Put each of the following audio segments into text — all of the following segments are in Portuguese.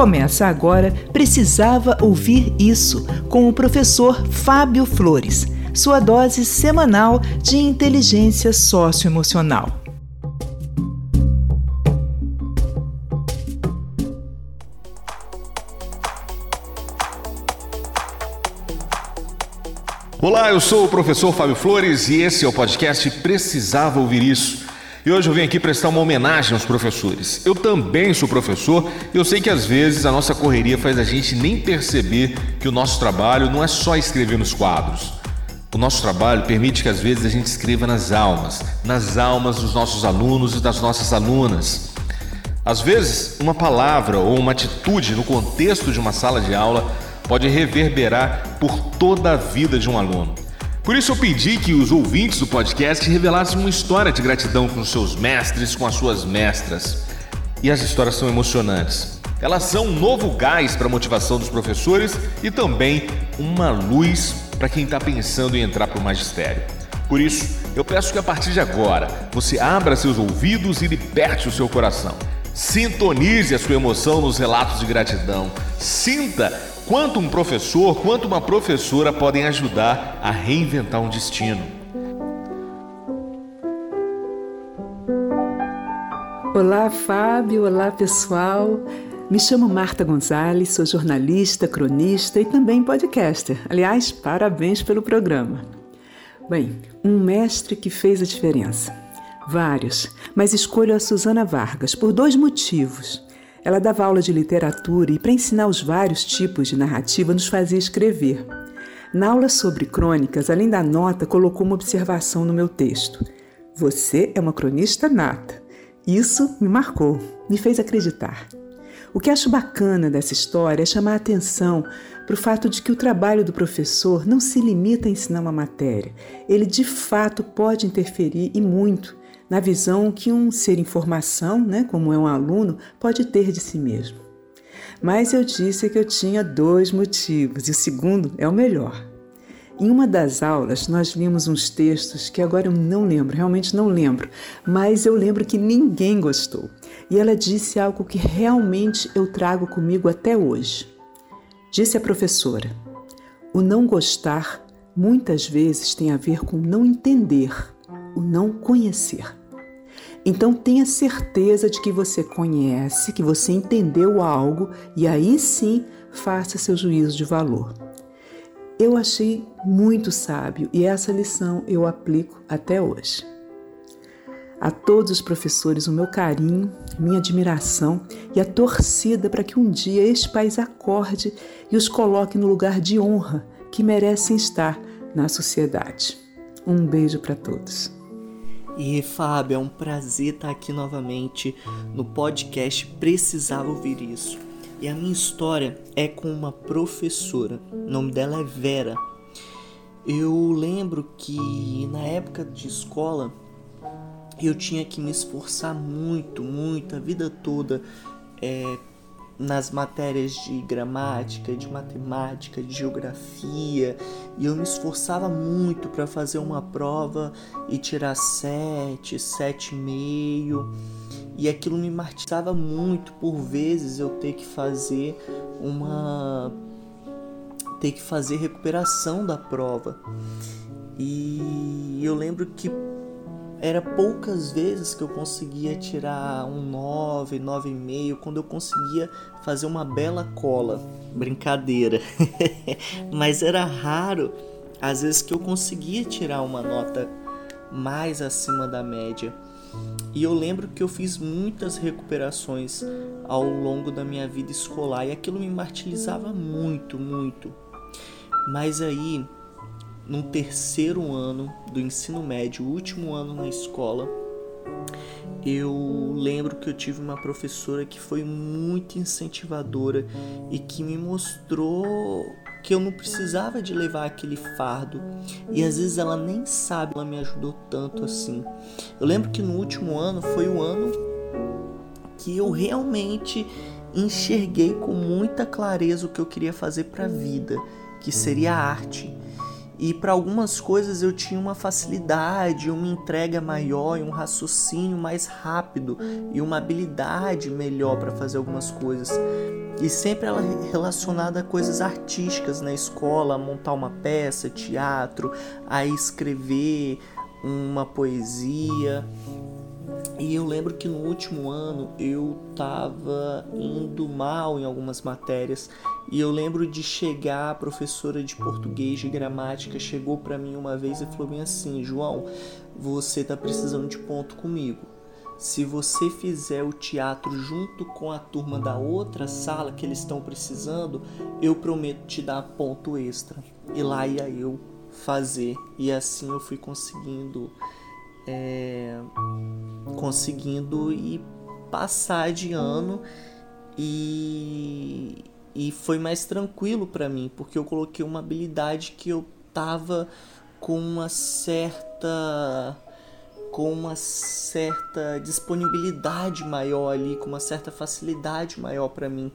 Começa agora Precisava Ouvir Isso, com o professor Fábio Flores, sua dose semanal de inteligência socioemocional. Olá, eu sou o professor Fábio Flores e esse é o podcast Precisava Ouvir Isso. E hoje eu vim aqui prestar uma homenagem aos professores. Eu também sou professor e eu sei que às vezes a nossa correria faz a gente nem perceber que o nosso trabalho não é só escrever nos quadros. O nosso trabalho permite que às vezes a gente escreva nas almas, nas almas dos nossos alunos e das nossas alunas. Às vezes, uma palavra ou uma atitude no contexto de uma sala de aula pode reverberar por toda a vida de um aluno. Por isso eu pedi que os ouvintes do podcast revelassem uma história de gratidão com seus mestres, com as suas mestras. E as histórias são emocionantes. Elas são um novo gás para a motivação dos professores e também uma luz para quem está pensando em entrar para o magistério. Por isso, eu peço que a partir de agora você abra seus ouvidos e liberte o seu coração. Sintonize a sua emoção nos relatos de gratidão. Sinta quanto um professor, quanto uma professora podem ajudar a reinventar um destino. Olá, Fábio. Olá, pessoal. Me chamo Marta Gonzalez, sou jornalista, cronista e também podcaster. Aliás, parabéns pelo programa. Bem, um mestre que fez a diferença. Vários, mas escolho a Susana Vargas por dois motivos. Ela dava aula de literatura e, para ensinar os vários tipos de narrativa, nos fazia escrever. Na aula sobre crônicas, além da nota, colocou uma observação no meu texto. Você é uma cronista nata. Isso me marcou, me fez acreditar. O que acho bacana dessa história é chamar a atenção para o fato de que o trabalho do professor não se limita a ensinar uma matéria. Ele de fato pode interferir e muito na visão que um ser em formação, né, como é um aluno, pode ter de si mesmo. Mas eu disse que eu tinha dois motivos, e o segundo é o melhor. Em uma das aulas, nós vimos uns textos que agora eu não lembro, realmente não lembro, mas eu lembro que ninguém gostou. E ela disse algo que realmente eu trago comigo até hoje. Disse a professora: o não gostar muitas vezes tem a ver com não entender, o não conhecer. Então tenha certeza de que você conhece, que você entendeu algo e aí sim faça seu juízo de valor. Eu achei muito sábio e essa lição eu aplico até hoje. A todos os professores, o meu carinho, minha admiração e a torcida para que um dia este país acorde e os coloque no lugar de honra que merecem estar na sociedade. Um beijo para todos. E Fábio, é um prazer estar aqui novamente no podcast Precisava Ouvir Isso. E a minha história é com uma professora, o nome dela é Vera. Eu lembro que na época de escola eu tinha que me esforçar muito, muito, a vida toda é, nas matérias de gramática, de matemática, de geografia, e eu me esforçava muito para fazer uma prova e tirar sete, sete e meio, e aquilo me martirizava muito por vezes eu ter que fazer uma ter que fazer recuperação da prova. E eu lembro que era poucas vezes que eu conseguia tirar um 9, 9,5, quando eu conseguia fazer uma bela cola. Brincadeira. Mas era raro, às vezes, que eu conseguia tirar uma nota mais acima da média. E eu lembro que eu fiz muitas recuperações ao longo da minha vida escolar e aquilo me martirizava muito, muito. Mas aí no terceiro ano do ensino médio, último ano na escola, eu lembro que eu tive uma professora que foi muito incentivadora e que me mostrou que eu não precisava de levar aquele fardo e às vezes ela nem sabe, ela me ajudou tanto assim. Eu lembro que no último ano foi o ano que eu realmente enxerguei com muita clareza o que eu queria fazer para a vida, que seria a arte. E para algumas coisas eu tinha uma facilidade, uma entrega maior e um raciocínio mais rápido e uma habilidade melhor para fazer algumas coisas. E sempre ela relacionada a coisas artísticas na escola, a montar uma peça, teatro, a escrever uma poesia. E eu lembro que no último ano eu tava indo mal em algumas matérias e eu lembro de chegar a professora de português de gramática chegou para mim uma vez e falou bem assim: "João, você tá precisando de ponto comigo. Se você fizer o teatro junto com a turma da outra sala que eles estão precisando, eu prometo te dar ponto extra". E lá ia eu fazer e assim eu fui conseguindo é, conseguindo ir passar de ano e, e foi mais tranquilo para mim porque eu coloquei uma habilidade que eu tava com uma certa com uma certa disponibilidade maior ali, com uma certa facilidade maior para mim.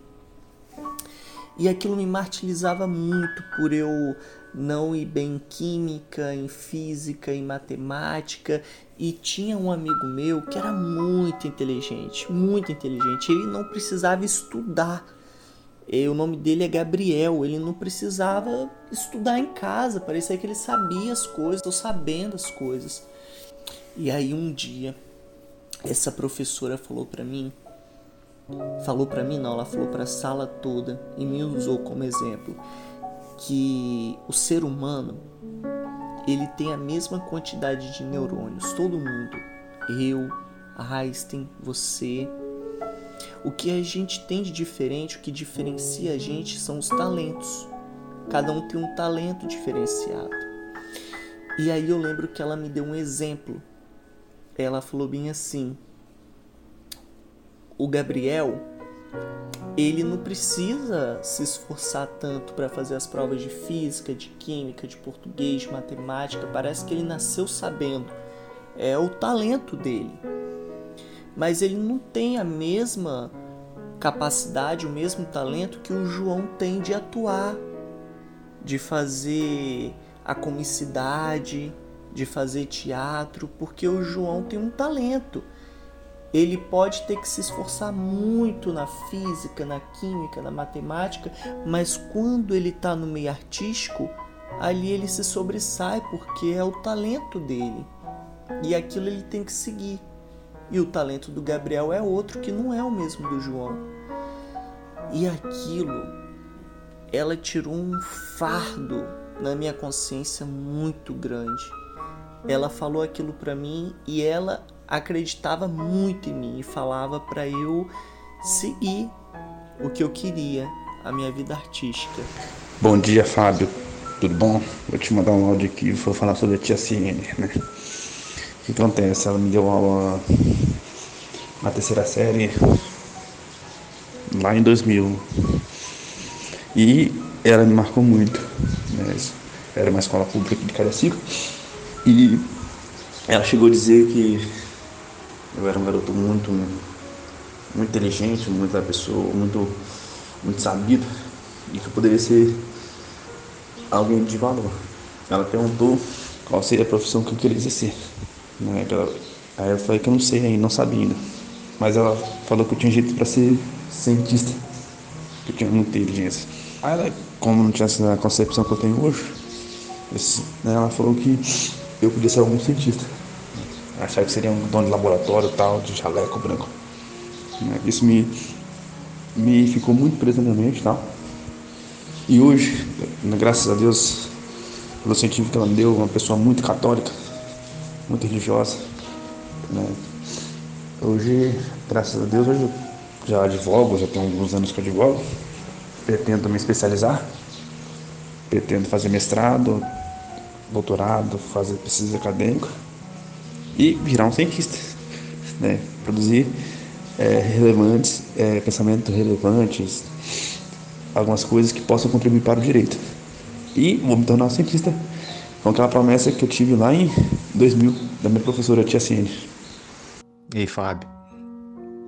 E aquilo me martirizava muito por eu não ir bem em química, em física, em matemática. E tinha um amigo meu que era muito inteligente, muito inteligente. Ele não precisava estudar. E o nome dele é Gabriel. Ele não precisava estudar em casa. Parecia que ele sabia as coisas, estou sabendo as coisas. E aí um dia essa professora falou para mim, falou para mim não, ela falou para a sala toda e me usou como exemplo que o ser humano ele tem a mesma quantidade de neurônios, todo mundo, eu, Einstein, você. O que a gente tem de diferente, o que diferencia a gente são os talentos. Cada um tem um talento diferenciado. E aí eu lembro que ela me deu um exemplo. Ela falou bem assim: O Gabriel, ele não precisa se esforçar tanto para fazer as provas de física, de química, de português, de matemática. Parece que ele nasceu sabendo. É o talento dele. Mas ele não tem a mesma capacidade, o mesmo talento que o João tem de atuar, de fazer a comicidade, de fazer teatro, porque o João tem um talento ele pode ter que se esforçar muito na física, na química, na matemática, mas quando ele está no meio artístico, ali ele se sobressai porque é o talento dele e aquilo ele tem que seguir. E o talento do Gabriel é outro que não é o mesmo do João. E aquilo, ela tirou um fardo na minha consciência muito grande. Ela falou aquilo para mim e ela acreditava muito em mim e falava para eu seguir o que eu queria, a minha vida artística. Bom dia, Fábio. Tudo bom? Vou te mandar um áudio aqui, vou falar sobre a tia Ciene, né? O que acontece? Ela me deu aula na terceira série lá em 2000 e ela me marcou muito. Né? Era uma escola pública de Cariacica e ela chegou a dizer que eu era um garoto muito, muito inteligente, muita pessoa, muito, muito sabido e que eu poderia ser alguém de valor. Ela perguntou qual seria a profissão que eu queria exercer. Né? Aí eu falei que eu não sei ainda, não sabia ainda. Mas ela falou que eu tinha jeito para ser cientista, que eu tinha muita inteligência. Aí ela, como não tinha essa concepção que eu tenho hoje, né, ela falou que eu podia ser algum cientista achar que seria um dono de laboratório tal, de jaleco branco. Né? Isso me, me ficou muito preso na minha mente tal. E hoje, graças a Deus, pelo científico que ela me deu, uma pessoa muito católica, muito religiosa. Né? Hoje, graças a Deus, hoje eu já advogo, já tenho alguns anos que eu advogo. Pretendo me especializar, pretendo fazer mestrado, doutorado, fazer pesquisa acadêmica e virar um cientista, né? produzir é, relevantes, é, pensamentos relevantes, algumas coisas que possam contribuir para o direito. E vou me tornar um cientista com aquela promessa que eu tive lá em 2000 da minha professora Tia Ciene. Ei, Fábio.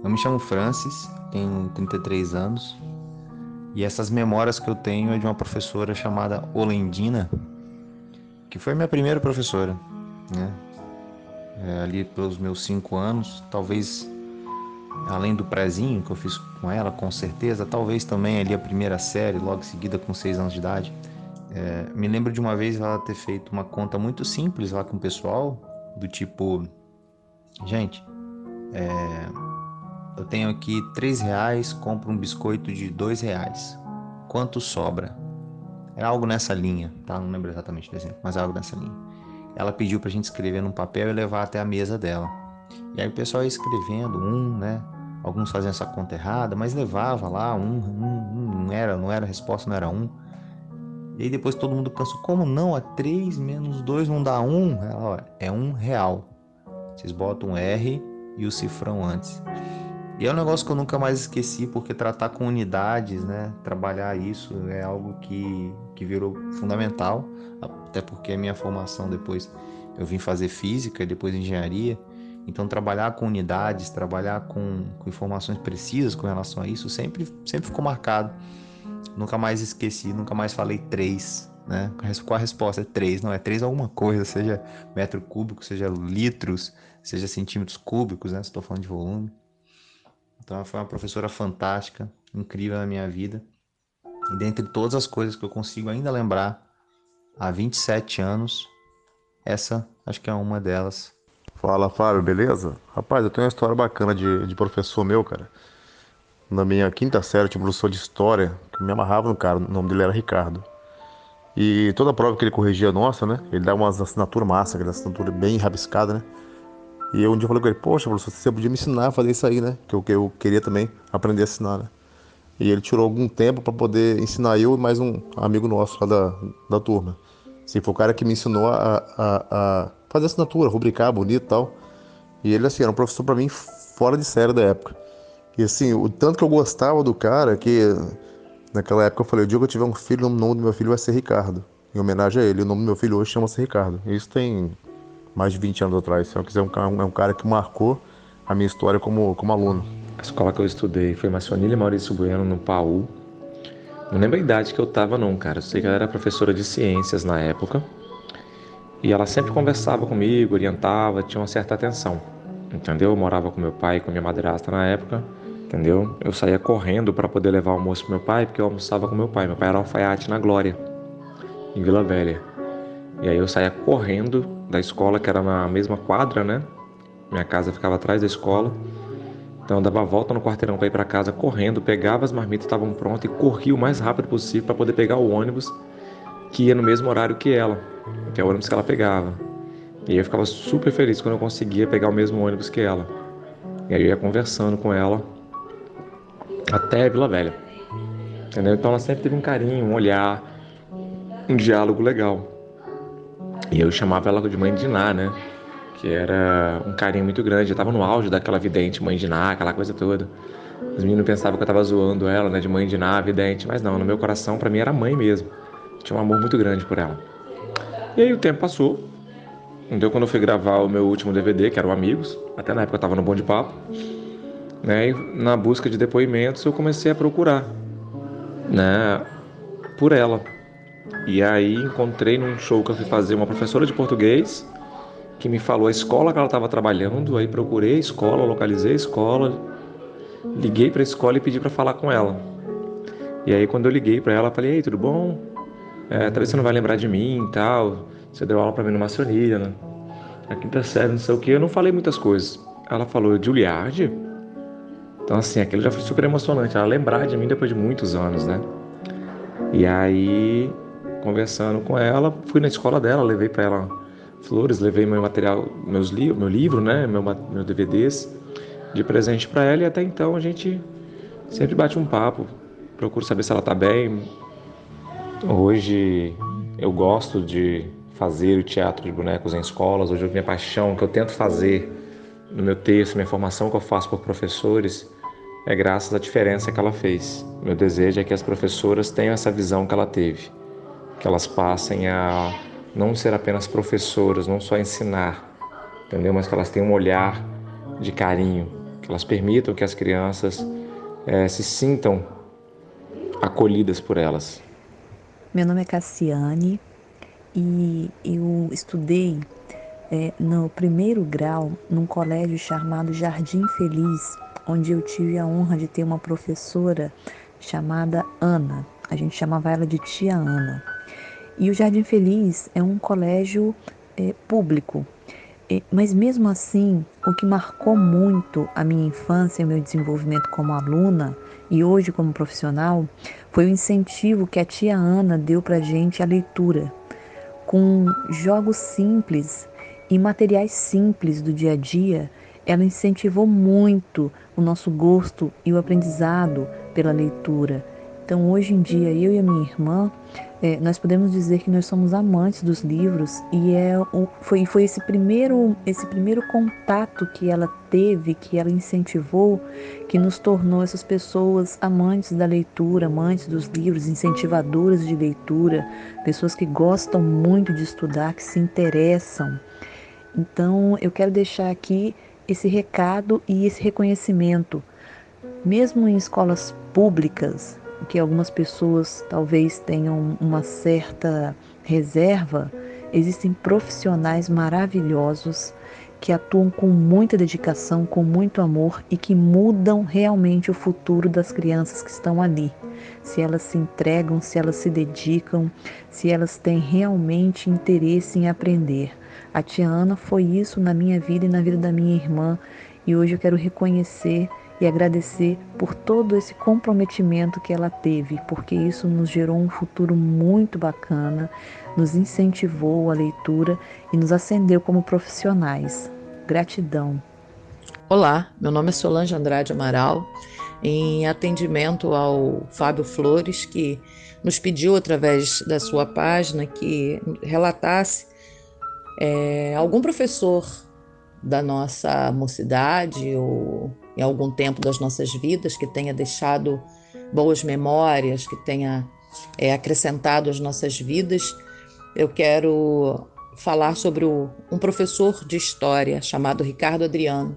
Eu me chamo Francis, tenho 33 anos e essas memórias que eu tenho é de uma professora chamada Olendina, que foi minha primeira professora, né? É, ali pelos meus cinco anos, talvez além do prezinho que eu fiz com ela, com certeza, talvez também ali a primeira série, logo em seguida com seis anos de idade. É, me lembro de uma vez ela ter feito uma conta muito simples lá com o pessoal, do tipo, gente, é, eu tenho aqui três reais, compro um biscoito de dois reais. Quanto sobra? É algo nessa linha, tá? Não lembro exatamente do exemplo, mas é algo nessa linha. Ela pediu pra gente escrever num papel e levar até a mesa dela. E aí o pessoal ia escrevendo um, né? Alguns faziam essa conta errada, mas levava lá um, um, um não era, não era a resposta, não era um. E aí depois todo mundo pensou, como não? A 3 menos 2 não dá 1? Ela, é um real. Vocês botam um R e o cifrão antes. E é um negócio que eu nunca mais esqueci, porque tratar com unidades, né? Trabalhar isso é algo que, que virou fundamental, até porque a minha formação depois eu vim fazer física e depois engenharia. Então trabalhar com unidades, trabalhar com, com informações precisas com relação a isso sempre, sempre ficou marcado. Nunca mais esqueci, nunca mais falei três, né? Qual a resposta? É três, não é três alguma coisa, seja metro cúbico, seja litros, seja centímetros cúbicos, né? Estou falando de volume. Então ela foi uma professora fantástica, incrível na minha vida. E dentre todas as coisas que eu consigo ainda lembrar há 27 anos, essa acho que é uma delas. Fala, Fábio, beleza? Rapaz, eu tenho uma história bacana de, de professor meu, cara. Na minha quinta série, tinha um professor de história que me amarrava no cara, o nome dele era Ricardo. E toda prova que ele corrigia nossa, né? Ele dava umas assinaturas massa, aquela assinatura bem rabiscada, né? E eu um dia falei com ele, poxa, professor, você podia me ensinar a fazer isso aí, né? Que eu, que eu queria também aprender a assinar, né? E ele tirou algum tempo para poder ensinar eu e mais um amigo nosso lá da, da turma. Assim, foi o cara que me ensinou a, a, a fazer assinatura, rubricar bonito e tal. E ele, assim, era um professor para mim fora de série da época. E assim, o tanto que eu gostava do cara, que naquela época eu falei, o dia que eu tiver um filho, o nome do meu filho vai ser Ricardo. Em homenagem a ele. O nome do meu filho hoje chama-se Ricardo. Isso tem mais de 20 anos atrás. Se eu quiser, um, é um cara que marcou a minha história como, como aluno. A escola que eu estudei foi Maçonilha Maurício Bueno, no Paú. Não lembro a idade que eu tava, não, cara. Eu sei que ela era professora de ciências na época. E ela sempre conversava comigo, orientava, tinha uma certa atenção. Entendeu? Eu morava com meu pai com minha madrasta na época. Entendeu? Eu saía correndo para poder levar o almoço pro meu pai, porque eu almoçava com meu pai. Meu pai era alfaiate na Glória, em Vila Velha. E aí eu saía correndo da escola, que era na mesma quadra, né? Minha casa ficava atrás da escola. Então eu dava volta no quarteirão para ir para casa correndo, pegava as marmitas estavam prontas e corria o mais rápido possível para poder pegar o ônibus que ia no mesmo horário que ela, que é o ônibus que ela pegava. E aí eu ficava super feliz quando eu conseguia pegar o mesmo ônibus que ela. E aí eu ia conversando com ela até Vila Velha. Entendeu? Então ela sempre teve um carinho, um olhar, um diálogo legal. E eu chamava ela de mãe de Ná, né? Que era um carinho muito grande. Eu tava no auge daquela vidente, mãe de Ná, aquela coisa toda. Os meninos pensavam que eu tava zoando ela, né? De mãe de Ná, vidente. Mas não, no meu coração, para mim, era mãe mesmo. Tinha um amor muito grande por ela. E aí o tempo passou. Então, quando eu fui gravar o meu último DVD, que era o Amigos, até na época eu tava no Bom de Papo, né? E na busca de depoimentos, eu comecei a procurar, né? Por ela, e aí encontrei num show que eu fui fazer uma professora de português que me falou a escola que ela estava trabalhando. Aí procurei a escola, localizei a escola, liguei para a escola e pedi para falar com ela. E aí quando eu liguei para ela, falei: "Ei, tudo bom? É, talvez você não vai lembrar de mim e tal. Você deu aula para mim no Maçonilha, né? Na quinta série, não sei o que. Eu não falei muitas coisas. Ela falou: Juliardi? Então, assim, aquilo já foi super emocionante. Ela lembrar de mim depois de muitos anos, né? E aí conversando com ela, fui na escola dela, levei para ela flores, levei meu material, meus li meu livro, né, meu, meu DVDs de presente para ela e até então a gente sempre bate um papo, procuro saber se ela tá bem. Hoje eu gosto de fazer o teatro de bonecos em escolas, hoje a minha paixão que eu tento fazer no meu texto, minha formação que eu faço por professores é graças à diferença que ela fez. Meu desejo é que as professoras tenham essa visão que ela teve que elas passem a não ser apenas professoras, não só ensinar, entendeu? Mas que elas tenham um olhar de carinho, que elas permitam que as crianças é, se sintam acolhidas por elas. Meu nome é Cassiane e eu estudei é, no primeiro grau num colégio chamado Jardim Feliz, onde eu tive a honra de ter uma professora chamada Ana. A gente chamava ela de Tia Ana. E o Jardim Feliz é um colégio é, público, é, mas mesmo assim, o que marcou muito a minha infância e o meu desenvolvimento como aluna e hoje como profissional foi o incentivo que a tia Ana deu para gente à leitura, com jogos simples e materiais simples do dia a dia. Ela incentivou muito o nosso gosto e o aprendizado pela leitura então, hoje em dia, eu e a minha irmã, é, nós podemos dizer que nós somos amantes dos livros e é foi, foi esse primeiro esse primeiro contato que ela teve, que ela incentivou, que nos tornou essas pessoas amantes da leitura, amantes dos livros, incentivadoras de leitura, pessoas que gostam muito de estudar, que se interessam. Então, eu quero deixar aqui esse recado e esse reconhecimento. Mesmo em escolas públicas, que algumas pessoas talvez tenham uma certa reserva, existem profissionais maravilhosos que atuam com muita dedicação, com muito amor e que mudam realmente o futuro das crianças que estão ali. Se elas se entregam, se elas se dedicam, se elas têm realmente interesse em aprender. A tia Ana foi isso na minha vida e na vida da minha irmã, e hoje eu quero reconhecer e agradecer por todo esse comprometimento que ela teve, porque isso nos gerou um futuro muito bacana, nos incentivou a leitura e nos acendeu como profissionais. Gratidão. Olá, meu nome é Solange Andrade Amaral, em atendimento ao Fábio Flores, que nos pediu através da sua página que relatasse é, algum professor da nossa mocidade ou em algum tempo das nossas vidas, que tenha deixado boas memórias, que tenha é, acrescentado às nossas vidas. Eu quero falar sobre o, um professor de história chamado Ricardo Adriano,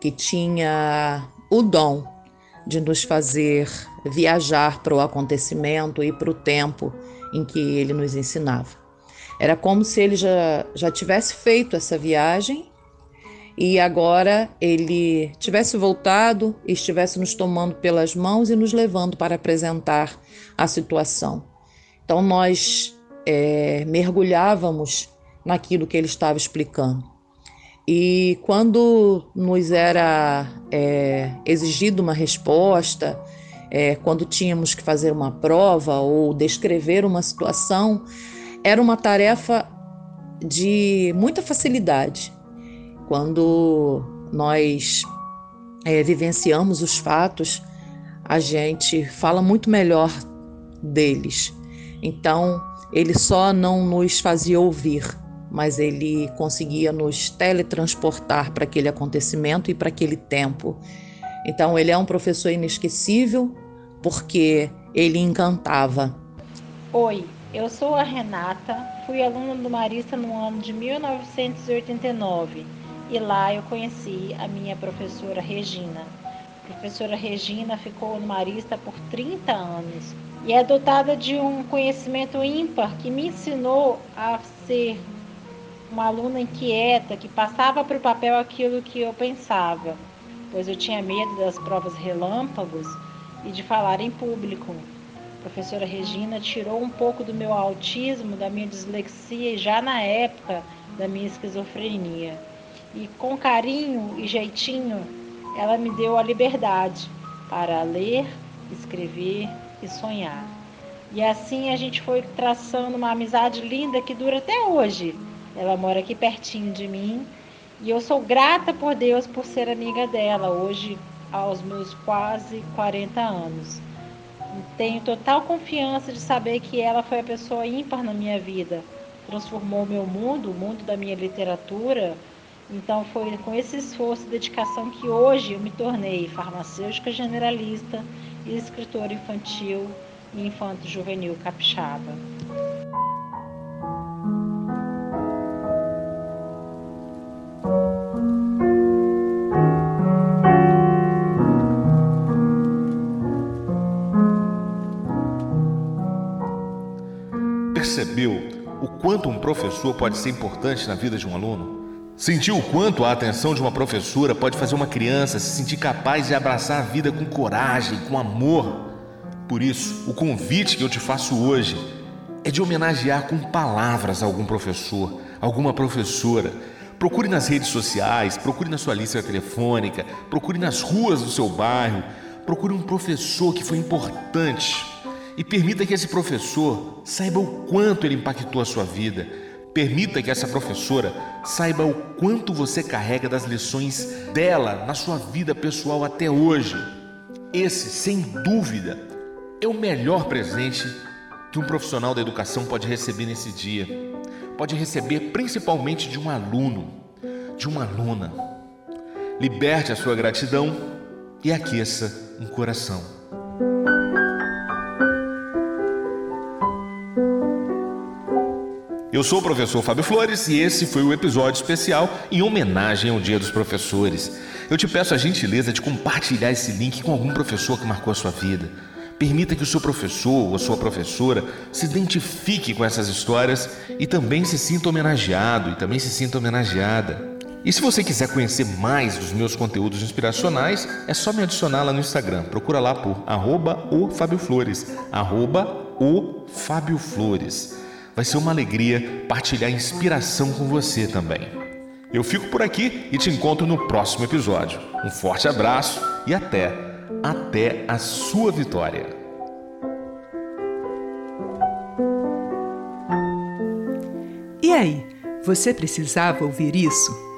que tinha o dom de nos fazer viajar para o acontecimento e para o tempo em que ele nos ensinava. Era como se ele já, já tivesse feito essa viagem e agora ele tivesse voltado e estivesse nos tomando pelas mãos e nos levando para apresentar a situação. Então nós é, mergulhávamos naquilo que ele estava explicando. E quando nos era é, exigido uma resposta, é, quando tínhamos que fazer uma prova ou descrever uma situação, era uma tarefa de muita facilidade quando nós é, vivenciamos os fatos, a gente fala muito melhor deles. Então, ele só não nos fazia ouvir, mas ele conseguia nos teletransportar para aquele acontecimento e para aquele tempo. Então, ele é um professor inesquecível porque ele encantava. Oi, eu sou a Renata, fui aluna do Marista no ano de 1989 e lá eu conheci a minha professora Regina. A professora Regina ficou no Marista por 30 anos e é dotada de um conhecimento ímpar que me ensinou a ser uma aluna inquieta que passava para o papel aquilo que eu pensava, pois eu tinha medo das provas relâmpagos e de falar em público. A professora Regina tirou um pouco do meu autismo, da minha dislexia e já na época da minha esquizofrenia e com carinho e jeitinho ela me deu a liberdade para ler, escrever e sonhar. E assim a gente foi traçando uma amizade linda que dura até hoje. Ela mora aqui pertinho de mim e eu sou grata por Deus por ser amiga dela hoje aos meus quase 40 anos. Tenho total confiança de saber que ela foi a pessoa ímpar na minha vida. Transformou o meu mundo, o mundo da minha literatura, então foi com esse esforço e dedicação que hoje eu me tornei farmacêutica generalista e escritora infantil e infanto juvenil capixaba. Percebeu o quanto um professor pode ser importante na vida de um aluno? Sentiu o quanto a atenção de uma professora pode fazer uma criança se sentir capaz de abraçar a vida com coragem, com amor? Por isso, o convite que eu te faço hoje é de homenagear com palavras algum professor, alguma professora. Procure nas redes sociais, procure na sua lista telefônica, procure nas ruas do seu bairro, procure um professor que foi importante e permita que esse professor saiba o quanto ele impactou a sua vida. Permita que essa professora saiba o quanto você carrega das lições dela na sua vida pessoal até hoje. Esse, sem dúvida, é o melhor presente que um profissional da educação pode receber nesse dia. Pode receber principalmente de um aluno, de uma aluna. Liberte a sua gratidão e aqueça um coração. Eu sou o professor Fábio Flores e esse foi o episódio especial em homenagem ao Dia dos Professores. Eu te peço a gentileza de compartilhar esse link com algum professor que marcou a sua vida. Permita que o seu professor ou a sua professora se identifique com essas histórias e também se sinta homenageado e também se sinta homenageada. E se você quiser conhecer mais dos meus conteúdos inspiracionais, é só me adicionar lá no Instagram. Procura lá por arroba o Fábio Flores, arroba o Fábio Flores. Vai ser uma alegria partilhar inspiração com você também. Eu fico por aqui e te encontro no próximo episódio. Um forte abraço e até, até a sua vitória. E aí, você precisava ouvir isso?